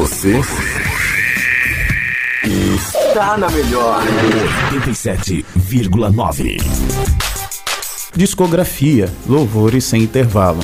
Você está na melhor. 87,9. Discografia, louvores sem intervalo.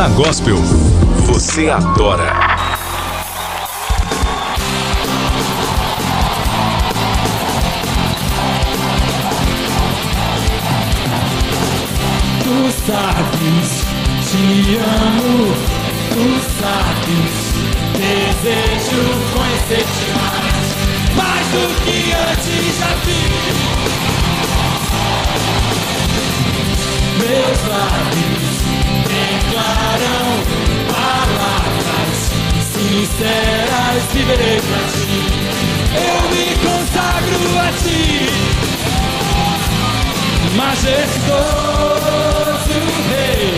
na Gospel. Você adora. Tu sabes, te amo, tu sabes. Desejo conhecer-te mais, mais do que antes já vi. Meus lábios entrarão palavras sinceras, viverei pra ti. Eu me consagro a ti, majestoso Rei.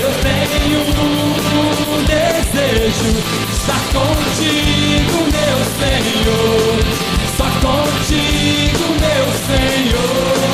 Eu tenho um desejo estar contigo, meu Senhor. Só contigo, meu Senhor.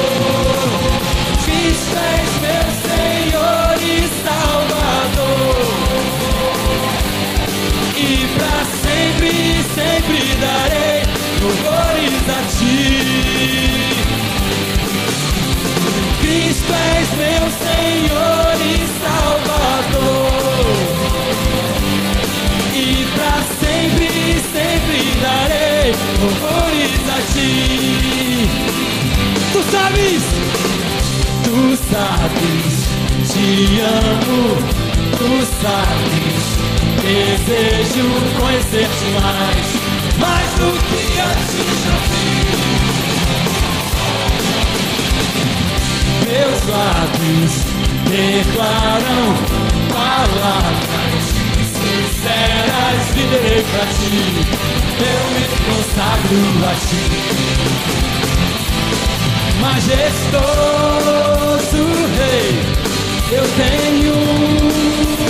serei a ti. Tu sabes, tu sabes, te amo, tu sabes, desejo conhecer-te mais, mais do que antes já fiz. Meus lábios declaram palavras sinceras, viverei pra ti. Eu me consagro a ti majestoso Rei, eu tenho um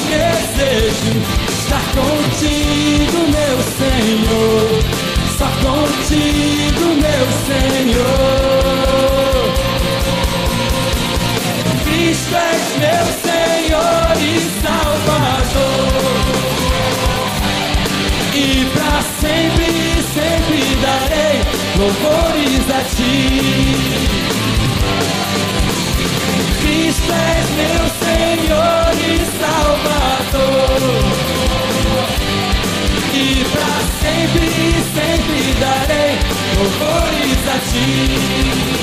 desejo, estar contigo, meu louvores a ti. Cristo és meu Senhor e Salvador. E para sempre, sempre darei louvores a ti.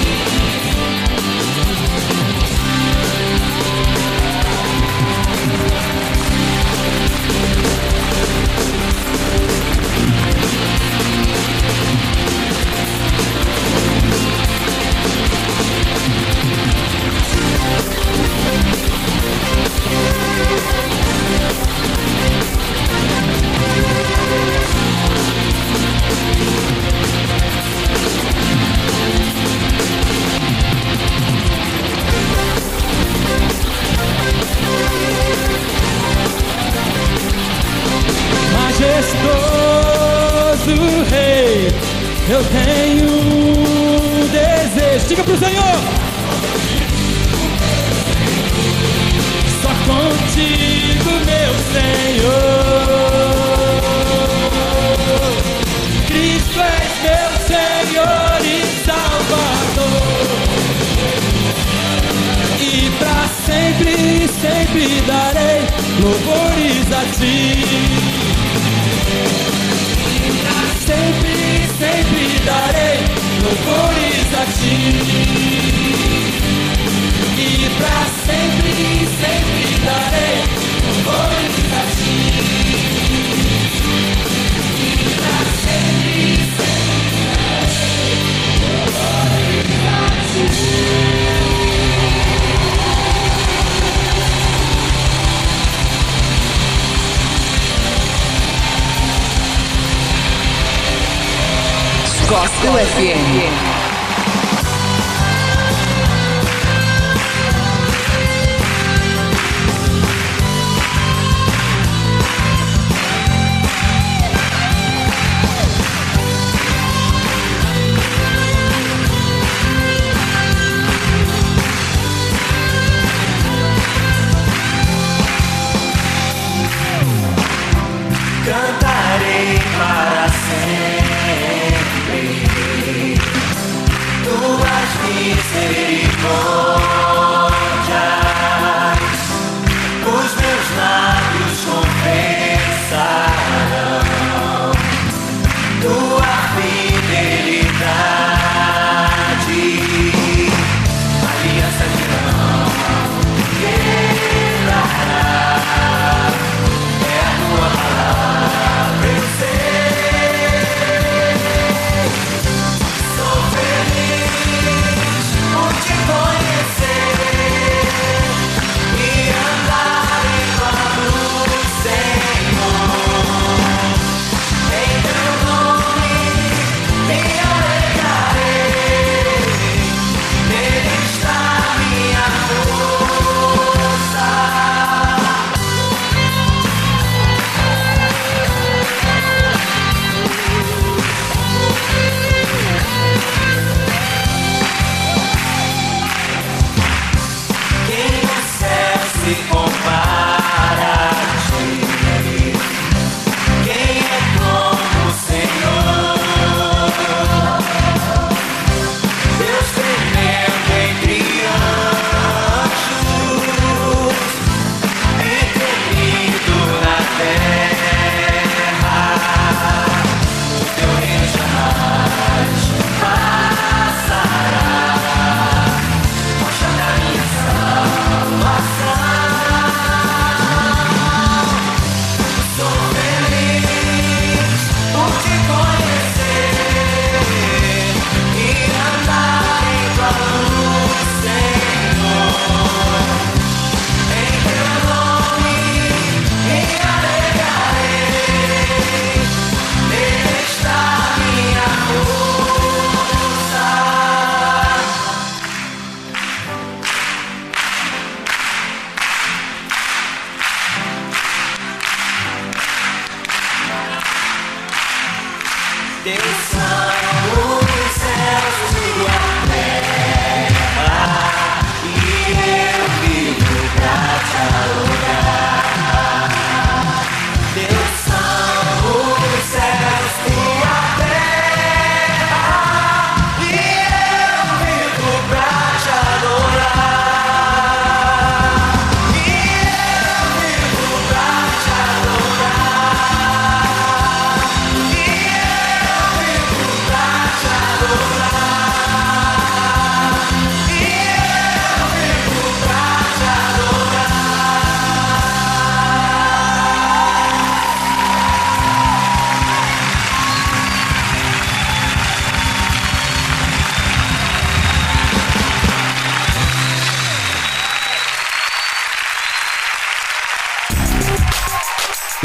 Sempre darei louvores a ti. sempre, sempre darei louvores a ti. E pra Gospel FM. Deus.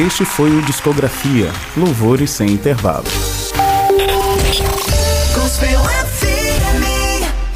Este foi o Discografia, Louvores sem Intervalo.